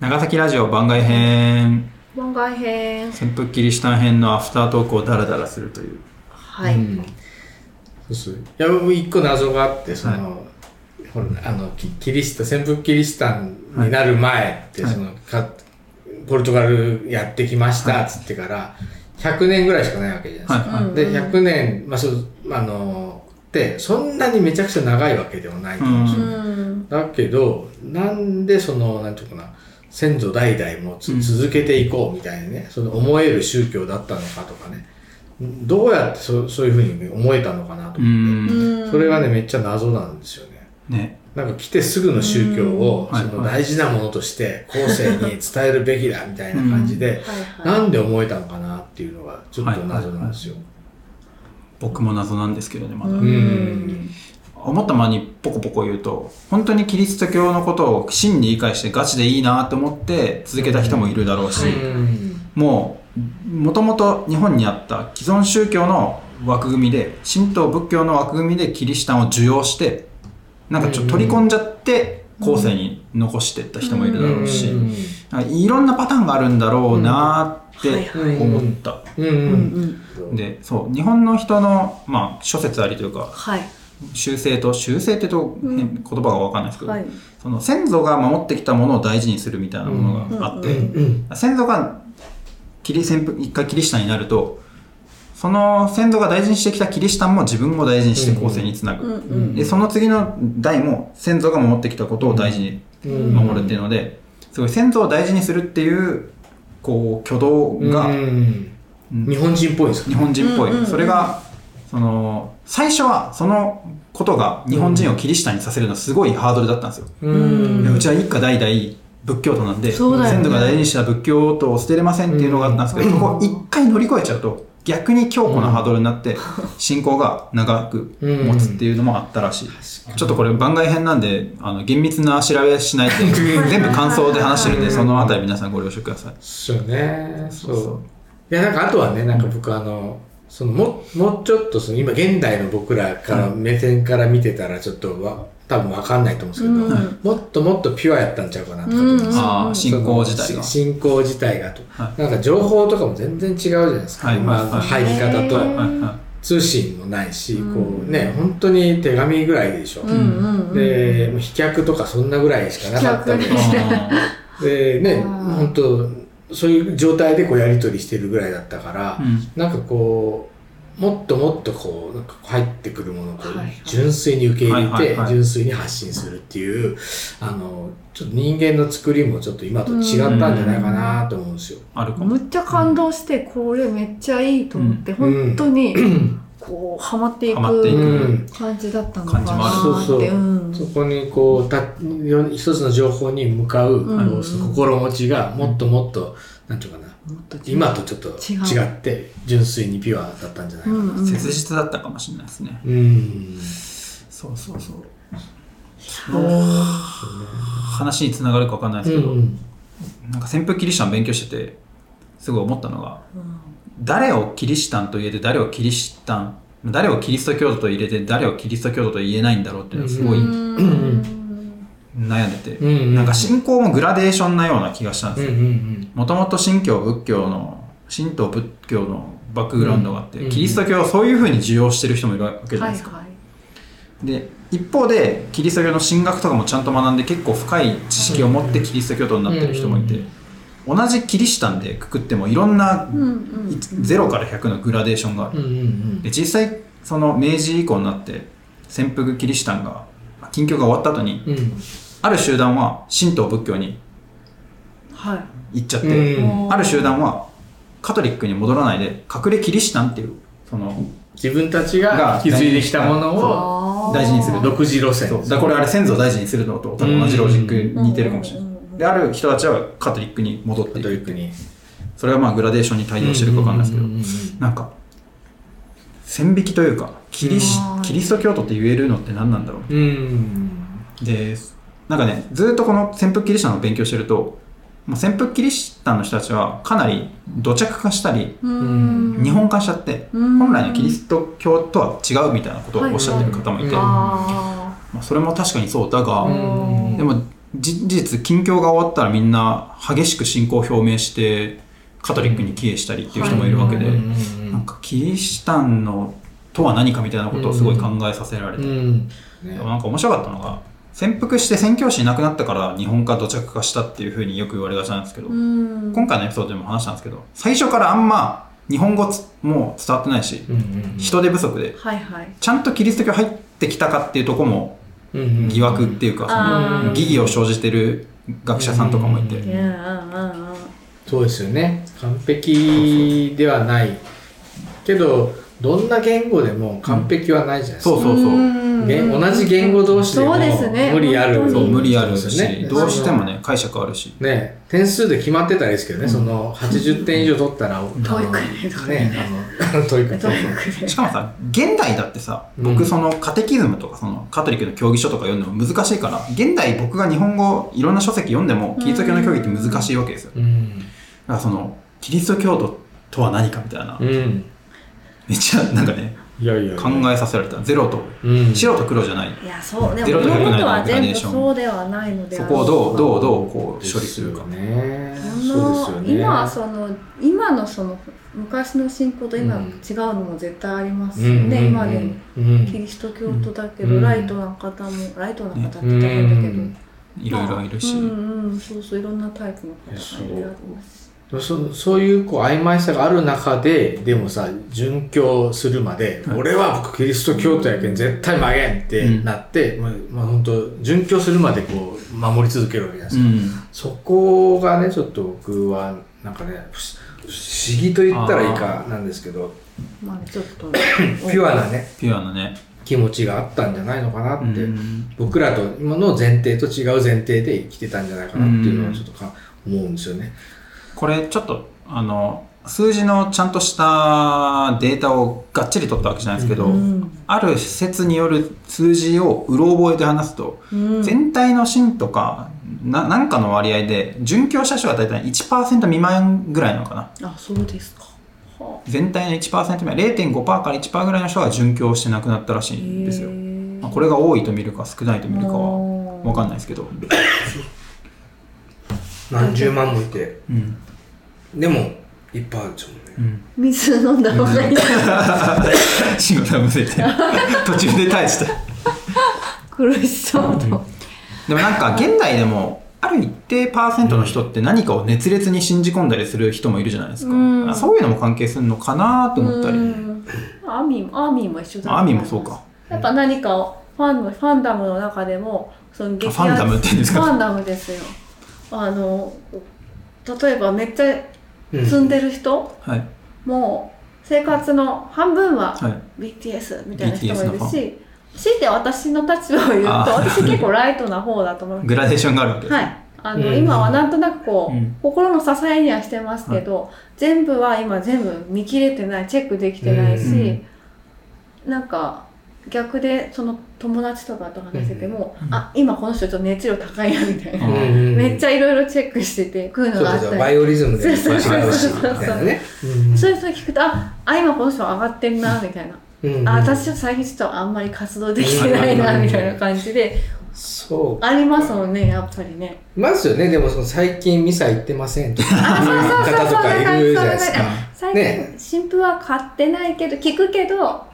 長崎ラジオ番外編。番外編。潜伏キリシタン編のアフタートークをダラダラするという。はい、うん。そうそういや僕一個謎があってその、ほらあのキキリシタ潜伏キリシタンになる前って、はい。そのかポルトガルやってきましたっつってから100年ぐらいしかないわけじゃないですか、はい。はいで100年まあそうあのでそんなにめちゃくちゃ長いわけではないと思うんですよ、うん。だけどなんでそのなんていうかな先祖代々も続けていこうみたいなね、その思える宗教だったのかとかね。どうやってそそういうふうに思えたのかなとう思って、ん。それがねめっちゃ謎なんですよね。ね。なんか来てすぐの宗教をうん。そのはい。大事なものとして後世に伝えるべきだみたいな感じで、なんで思えたのかなっていうのがちょっと謎なんですよ。僕も謎なんですけどねまだ、ううん思ったままにポコポコ言うと本当にキリスト教のことを真に理解してガチでいいなと思って続けた人もいるだろうし、もうもともと日本にあった既存宗教の枠組みで神道仏教の枠組みでキリシタンを受容してなんかちょっと取り込んじゃって後世に残していった人もいるだろうし、いろんなパターンがあるんだろうなってはい思った。でそう日本の人の、まあ、諸説ありというかはい修正と修正ってと変言葉が分かんないですけど、はい。その先祖が守ってきたものを大事にするみたいなものがあって、うん。先祖がキリ先一回キリシタンになるとその先祖が大事にしてきたキリシタンも自分も大事にして後世につなぐ、うん。うん。でその次の代も先祖が守ってきたことを大事にうん。守るっていうのですごい先祖を大事にするっていうこう挙動がうん。日本人っぽいですか？日本人っぽい、うん。うん。うん。それがその最初はそのことが日本人をキリシタンにさせるのはすごいハードルだったんですよ、うん。ちは一家代々仏教徒なんで、そうだよね。先祖が大事にした仏教徒を捨てれませんっていうのがあったんですけど、こを一回乗り越えちゃうと逆に強固なハードルになって信仰が長く持つっていうのもあったらしい、ちょっとこれ番外編なんであの厳密な調べしないで全部感想で話してるんでそのあたり皆さんご了承ください。そうね。そうそう。そう。いやなんかあとはねなんか僕あのそのももうちょっとその今現代の僕らから目線から見てたらちょっとわ多分わかんないと思うんですけど、うん。もっともっとピュアやったんちゃうかなとかああ信仰自体が。信仰自体がと、はなんか情報とかも全然違うじゃないですか、はい。今の入り方と、通信もないし、うん。こうね本当に手紙ぐらいでしょ、うでもう飛脚とかそんなぐらいしかなかったり飛脚でねうん本当そういう状態でこうやり取りしてるぐらいだったから、うん。なんかこうもっともっとこうなんか入ってくるものをこう純粋に受け入れて、純粋に発信するっていうあのちょっと人間の作りもちょっと今と違ったんじゃないかなと思うんですよ。あるかも。むっちゃ感動してこれめっちゃいいと思って、うん。本当に こうハマっていく感じだったのかな感じもある。ーってそう。うん。そこにこうた一つの情報に向かう、うん。こうその心持ちがもっともっと、なんていうかな。今とちょっと違違って純粋にピュアだったんじゃないかな。うん。うん切実だったかもしれないですね。うん。そうそうそう。話につながるか分かんないですけど、うん。なんか潜伏キリシタン勉強しててすごい思ったのがうん誰をキリシタンと言えて誰をキリシタン誰をキリスト教徒と入れて誰をキリスト教徒と言えないんだろうっていうのがすごいうん。悩んでて、うんなんか信仰もグラデーションなような気がしたんですよ。もともと神教仏教の神道仏教のバックグラウンドがあって、うんキリスト教をそういうふうに受容してる人もいるわけじゃなはいいですか、はいで一方でキリスト教の神学とかもちゃんと学んで結構深い知識を持ってキリスト教徒になってる人もいて、同じキリシタンでくくってもいろんなうんうん0から100のグラデーションがある。うんうんうん。で実際その明治以降になって潜伏キリシタンが近況が終わった後にうん。ある集団は神道仏教にはい。行っちゃって、うん。ある集団はカトリックに戻らないで隠れキリシタンっていうその自分たちがが築いてきたものを大事にする。独自路線。だからこれあれ先祖を大事にするのと多分同じロジックに似てるかもしれない、である人たちはカトリックに戻ってカいくそれはまあグラデーションに対応してるか分かんないですけど、うんうんうんなんか線引きというかキリシうん。キリスト教徒って言えるのって何なんだろう。うんでなんかねずっとこの潜伏キリシタンを勉強してるともう潜伏キリシタンの人たちはかなり土着化したりうん。日本化しちゃってうん。本来のキリスト教とは違うみたいなことをおっしゃってる方もいて、はいあまあ、それも確かにそうだが、うんでもじ事実近況が終わったらみんな激しく信仰を表明してカトリックに帰依したりっていう人もいるわけで、なんかキリシタンのとは何かみたいなことをすごい考えさせられて、うん。でもなんか面白かったのが潜伏して宣教師いなくなったから日本化土着化したっていうふうによく言われがちなんですけど、うん。今回のエピソードでも話したんですけど最初からあんま日本語つもう伝わってないし、うんうん。人手不足ではいはい。ちゃんとキリスト教入ってきたかっていうとこも疑惑っていうか、その疑義を生じてる学者さんとかもいて、そうですよね。完璧ではない。けどどんな言語でも完璧はないじゃないですか、そうそうそう、同じ言語同士でもそうですね。無理ある。本当に。そう無理あるし、ね。どうしてもね解釈あるし。ね点数で決まってたらいいですけどね、その80点以上取ったら、あのトね。あのトイックトイックでしかもさ現代だってさうん。僕そのカテキズムとかそのカトリックの教義書とか読んでも難しいから現代僕が日本語いろんな書籍読んでもキリスト教の教義って難しいわけですよ。だうん。からそのキリスト教徒とは何かみたいな。うんめっちゃなんかねいやいやいや。考えさせられた。ゼロと。うん。白と黒じゃない。いやそうでゼロも物と百ないの事は全部グラデーション。そうではないのでそこをどうどうどうこう処理するか。ですよね。そのそうですよね。今その今のその昔の信仰と今うん。違うのも絶対ありますようんね、今でもうん。キリスト教徒だけど、うん。ライトな方もライトな方って言ったら変だけど、いろいろいるし、うんうんそうそういろんなタイプの方がいろいろありますそそういうこう曖昧さがある中ででもさ殉教するまで、はい。俺は僕キリスト教徒やけん絶対曲げんってなって、まあまあ本当殉教するまでこう守り続けるわけじゃないですか、うん。そこがねちょっと僕はなんかね不思不思議と言ったらいいかなんですけどまあちょっと ピュアなねピュアなね、気持ちがあったんじゃないのかなって、うん。僕らと今の前提と違う前提で生きてたんじゃないかなっていうのはちょっとか思うんですよね。これちょっとあの数字のちゃんとしたデータをがっちり取ったわけじゃないですけど、うん。ある施設による数字をうろ覚えで話すと、うん。全体の信とかななんかの割合で殉教者数は大体1%未満ぐらいなのかな。あそうですか。は全体の1%未満0.5%から1%ぐらいの人が殉教して亡くなったらしあいんですよ、まあこれが多いと見るか少ないと見るかは分かんないですけど、何十万もいて、うんでもいっぱいあるんですもんね。うん、水飲んだ方がいい。仕事がむせて途中で耐えてた。苦しそうと、でもなんか現代でもある一定パーセントの人って何かを熱烈に信じ込んだりする人もいるじゃないですか、うん。そういうのも関係するのかなと思ったり、うん。アーミーもアーミーも一緒だとアー思いますミーもそうか。やっぱ何かをファンのファンダムの中でもその激アツファンダムって言うんですか？ファンダムですよ。あの例えばめっちゃうん。積んでる人、はい。もう生活の半分ははい。BTS みたいな人もいるし強いて私の立場を言うと私結構ライトな方だと思いますグラデーションがあるわけです、はい。あの、うん。今はなんとなくこう、うん。心の支えにはしてますけど、全部は今全部見切れてない、チェックできてないし、なんか逆でその友達とかと話してても、うん。あ、今この人ちょっと熱量高いなみたいな。うん。うん。めっちゃいろいろチェックしてて、こうのがあったり。そうそうバイオリズムでそう違そうそうそう。たいなね。そういう人聞くと、あ、あ、今この人上がってんな、みたいな。うん。あ、私ちょっと最近ちょっとあんまり活動できてないな、うんみたいな感じで、そうありますもんね、やっぱりね。いますよね。でもその最近ミサ行ってませんとかあ、そうそうそうそう。方とかいるじゃないですか。最ね。近、新婦は買ってないけど、聞くけど、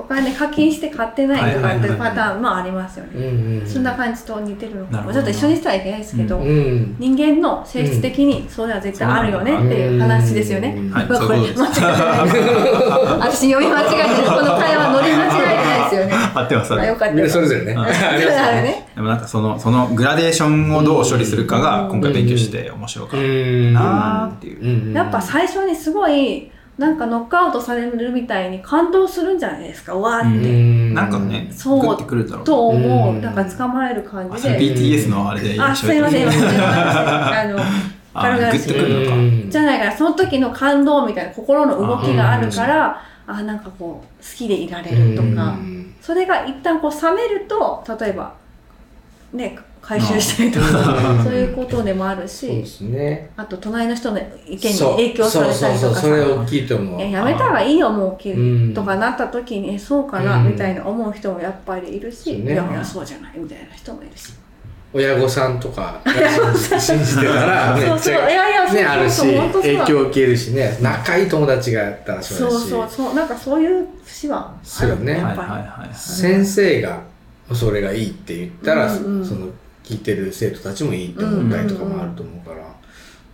お金課金して買ってないとかっていうパターンもありますよね。そんな感じと似てるのかも。ちょっと一緒にしたらいけないですけど、うん人間の性質的にそれは絶対あるよねっていう話ですよね。うん。はいまあこれ間違ってない。私読み間違えてる。この会話乗り間違えてないですよね。合ってますまあよかった。みん。なです。それぞれね。でもなんかそのそのグラデーションをどう処理するかが今回勉強して面白かったうんなーっていう、うん。やっぱ最初にすごい、なんかノックアウトされるみたいに感動するんじゃないですか。わーって。なんかねそう。グッてくるだろう。と思う、うん。なんか捕まえる感じで。BTS のあれであ、すいません、すいません。あの、あ軽々しくグッとくるのか。うんじゃないから、その時の感動みたいな心の動きがあるから、あ、なんかこう、好きでいられるとか、それが一旦こう冷めると、例えば、ね、回収したりとか、う。ん。そういうことでもあるそうでし、すね。あと隣の人の意見にそう。影響されたりとかさ。そうそうそう。それ大きいと思う。いややめた方がいいよもうとかなった時にえそうかなうん。みたいな思う人もやっぱりいるし、そうね。いやいやそうじゃないみたいな人もいるし。親御さんとかが信じてたらめっそうそう。いちゃやいやねあるしそうそう本当そう影響を受けるしね。仲いい友達がやったらそうだし。そうそうそう。なんかそういう節はある。そうよね。やっぱり、はいはいはい先生がそれがいいって言ったら、うんうん。その聞いてる生徒たちもいいって思ったりとかもあると思うから、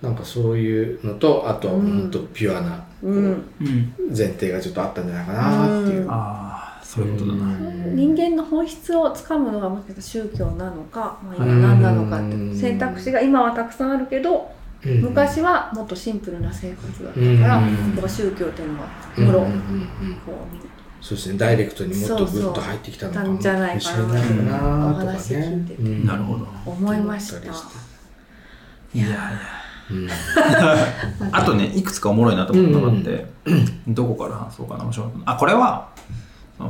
なんかそういうのとあとは本当ピュアなうんうん。前提がちょっとあったんじゃないかなっていう。ああそういうことだな。人間の本質をつかむのがもしかしたら宗教なのか、まあ、うん。今何なのかって選択肢が今はたくさんあるけどうん。昔はもっとシンプルな生活だったから、うん。やっぱ宗教っていうのはうんもろ、うんうそうですね。ダイレクトにもっとグッと入ってきたのかもしれないかなとかお話ね聞いててうんなるほど。思いました。いやいやうんあとねいくつかおもろいなと思ったのがあって、どこから話そうかな面白かったなあこれは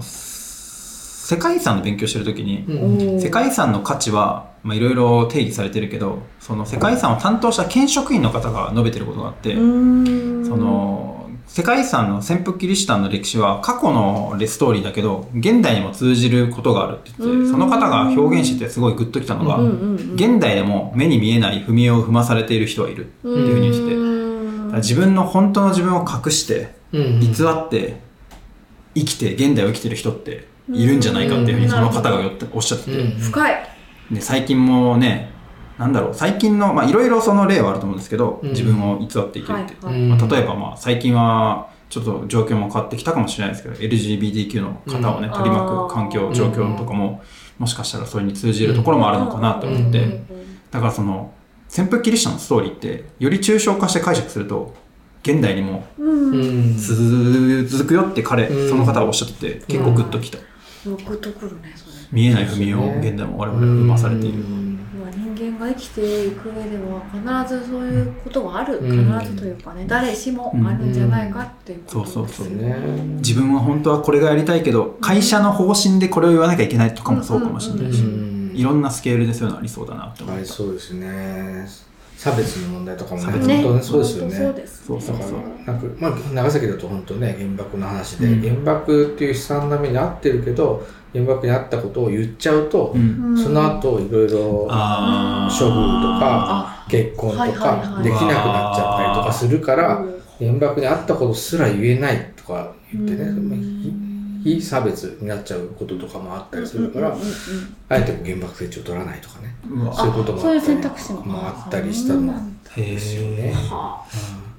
世界遺産の勉強してる時に、うん。世界遺産の価値はまあいろいろ定義されてるけどその世界遺産を担当した県職員の方が述べてることがあって、その世界遺産の潜伏キリシタンの歴史は過去のストーリーだけど現代にも通じることがあるって言ってその方が表現しててすごいグッときたのが、うんうんうん現代でも目に見えない踏み絵を踏まされている人はいるっていうふうに言ってて、自分の本当の自分を隠してうん偽って生きて現代を生きてる人っているんじゃないかっていうふうにその方がよっておっしゃってて、うん深い。で最近もねなんだろう最近のまあいろいろその例はあると思うんですけど、うん。自分を偽って生きるって、はいうん。まあ、例えばまあ最近はちょっと状況も変わってきたかもしれないですけど LGBTQ の方をね、うん。取り巻く環境状況とかも、もしかしたらそれに通じるところもあるのかなと思って、うん。だからその潜伏キリシタンのストーリーってより抽象化して解釈すると現代にもうん。うん続くよって彼、うん。その方はおっしゃってて結構グッときた、見えない踏み絵を現代も我々は生まされている、間が生きていく上では必ずそういうことがある、うん。必ずというかね誰しもあるんじゃないかっていうことですそうそうそうね。自分は本当はこれがやりたいけど会社の方針でこれを言わなきゃいけないとかもそうかもしれないし、うん。いろんなスケールでそういうのありそうだなって思あった、りそうですね差別の問題とかもね本当ねそうですよ本当そうねですそうそうそう。なんかまあ、長崎だと本当ね原爆の話で、うん。原爆っていう悲惨な目に遭ってるけど原爆に遭ったことを言っちゃうと、その後いろいろ処分とかあ結婚とかはいできなくなっちゃったりとかするからうん。原爆に遭ったことすら言えないとか言ってね、非非差別になっちゃうこととかもあったりするから、うんうんうんうん。あえても原爆成長取らないとかね。そういうこともそういうあったり選択肢も。もあったりしたのへですよね。は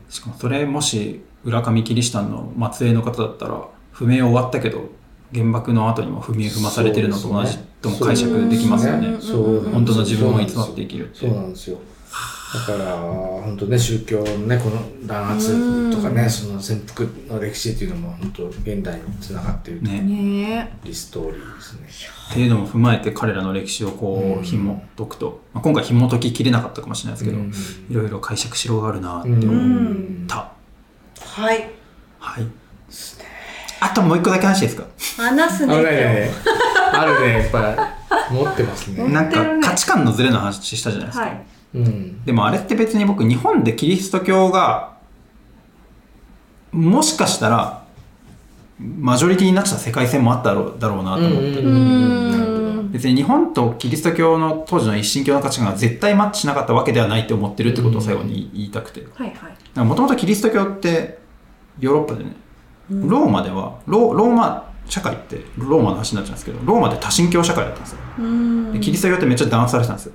しかもそれもし浦上キリシタンの末裔の方だったら不明終わったけど原爆の後にも踏み絵踏まされてるのと同じとも解釈できますよね。そううん本当の自分を偽って生きるってそうなんですよ。だから、本当ね、宗教のね、この弾圧とかね、その潜伏の歴史っていうのも、本当現代につながっているねね。リストーリーですね。っていうのも踏まえて彼らの歴史をこう紐解くと、まあ、今回紐解ききれなかったかもしれないですけど、うん。いろいろ解釈しろがあるなってうん思った、はい。はい。あともう一個だけ話していいですか？話すね。あるね。あるね、やっぱ持ってますね。なんか価値観のズレの話したじゃないですか、はいうん。でもあれって別に僕日本でキリスト教がもしかしたらマジョリティになってた世界線もあっただろうだろうなと思って、うん。うん。なるほどん別に日本とキリスト教の当時の一神教の価値観が絶対マッチしなかったわけではないって思ってるってことを最後に言いたくて。はいはい。もともとキリスト教ってヨーロッパでねローマではロローマ社会ってローマの話になっちゃうんですけどローマで多神教社会だったんですよ。うん。でキリスト教ってめっちゃ弾圧されてたんですよ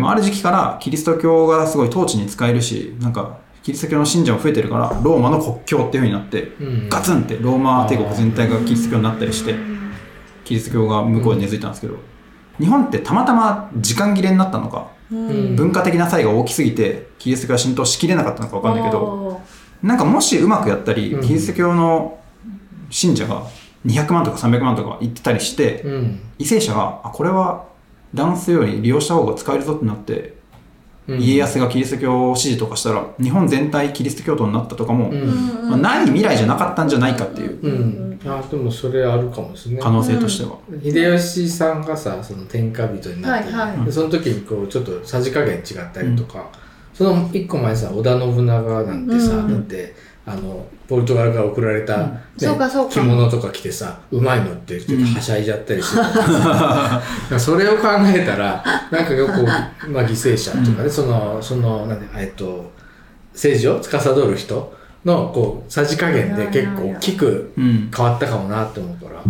でもある時期からキリスト教がすごい統治に使えるしなんかキリスト教の信者も増えてるからローマの国教っていう風になってうん。ガツンってローマ帝国全体がキリスト教になったりしてキリスト教が向こうに根付いたんですけど日本ってたまたま時間切れになったのかうん。文化的な差異が大きすぎてキリスト教が浸透しきれなかったのか分かんないけどなんかもしうまくやったりうん。キリスト教の信者が200万とか300万とか言ってたりしてうん。為政者があこれは男性より利用した方が使えるぞってなってうん。家康がキリスト教を支持とかしたら日本全体キリスト教徒になったとかも、うん。まあ、ない未来じゃなかったんじゃないかっていううん。あ、でもそれあるかもですね。可能性としては、秀吉さんがさその天下人になって、はいはい。でその時にこうちょっとさじ加減違ったりとか、その一個前さ織田信長なんてさ、うん。だってあの、ポルトガルから送られた、ねそうかそうか。着物とか着てさ、うまいのってちょっとはしゃいじゃったりしてた、それを考えたら、なんかよく、まあ犠牲者とかね、その、その、なんで、えっと、政治を司る人の、こう、さじ加減で結構大きくうん。変わったかもなって思うから。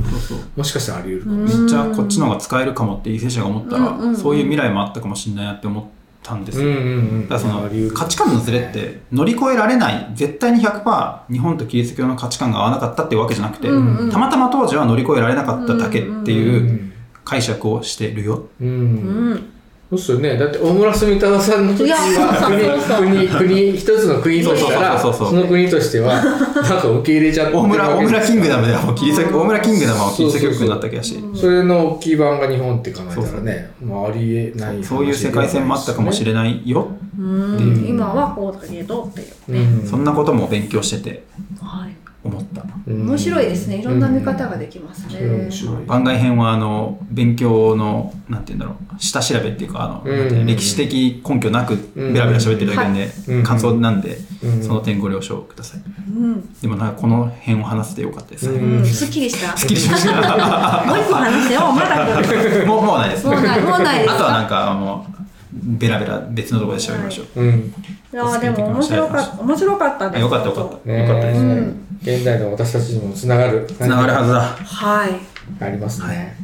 もしかしたらあり得るかも。めっちゃこっちの方が使えるかもって為政者が思ったら、うんうんうん。そういう未来もあったかもしれないなって思ったんですよ。うんうんうん。だからその価値観のズレって乗り越えられない絶対に100%日本とキリスト教の価値観が合わなかったっていうわけじゃなくて、うんうんたまたま当時は乗り越えられなかっただけってういうん解釈をしてるよ。う。うんん。そうっすよね。だって大村住忠さんの時はそうそうそう国、国、国、一つの国としたら、そうそうそうそうその国としては、なんか受け入れちゃってる大村大村キングダムではもうキリストうん大村キングダムはもうキリスト教国になった気がしそれの大きい版が日本って考えたらね、まあありえない。そういう世界線もあったかもしれないよ、うん。今はこうだけどっていううね。ん。そんなことも勉強しててはい。思った。うん面白いですね。いろんな見方ができますね。番外編はあの勉強のなんて言うんだろう下調べっていうかあの、歴史的根拠なくうんベラベラ喋ってるだけで、うん感想なんで、うんその点ご了承くださいうん。でもなんかこの辺を話せてよかったです。すっきりした。すっきりしました もう一個話してよ。まだ。もうもうないですもうない、もうないですあとはなんか。かあのベラベラ別のところで喋りましょう、うん。いやーでも面白かった、面白かったです。あよかったよかった、ねよかったです、うん現代の私たちにもつながる。つながるはずだはい。ありますね。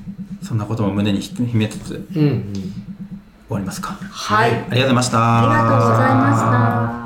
そんなことも胸に秘めつつ終。わりますかはい。ありがとうございましたありがとうございました。